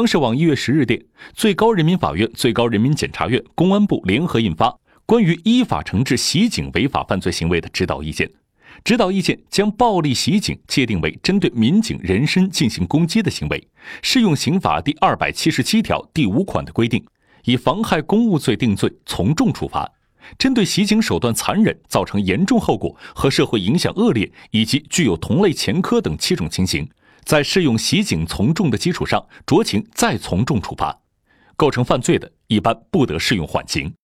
央视网一月十日电，最高人民法院、最高人民检察院、公安部联合印发《关于依法惩治袭警违法犯罪行为的指导意见》。指导意见将暴力袭警界定为针对民警人身进行攻击的行为，适用刑法第二百七十七条第五款的规定，以妨害公务罪定罪，从重处罚。针对袭警手段残忍、造成严重后果和社会影响恶劣以及具有同类前科等七种情形。在适用袭警从重的基础上，酌情再从重处罚，构成犯罪的，一般不得适用缓刑。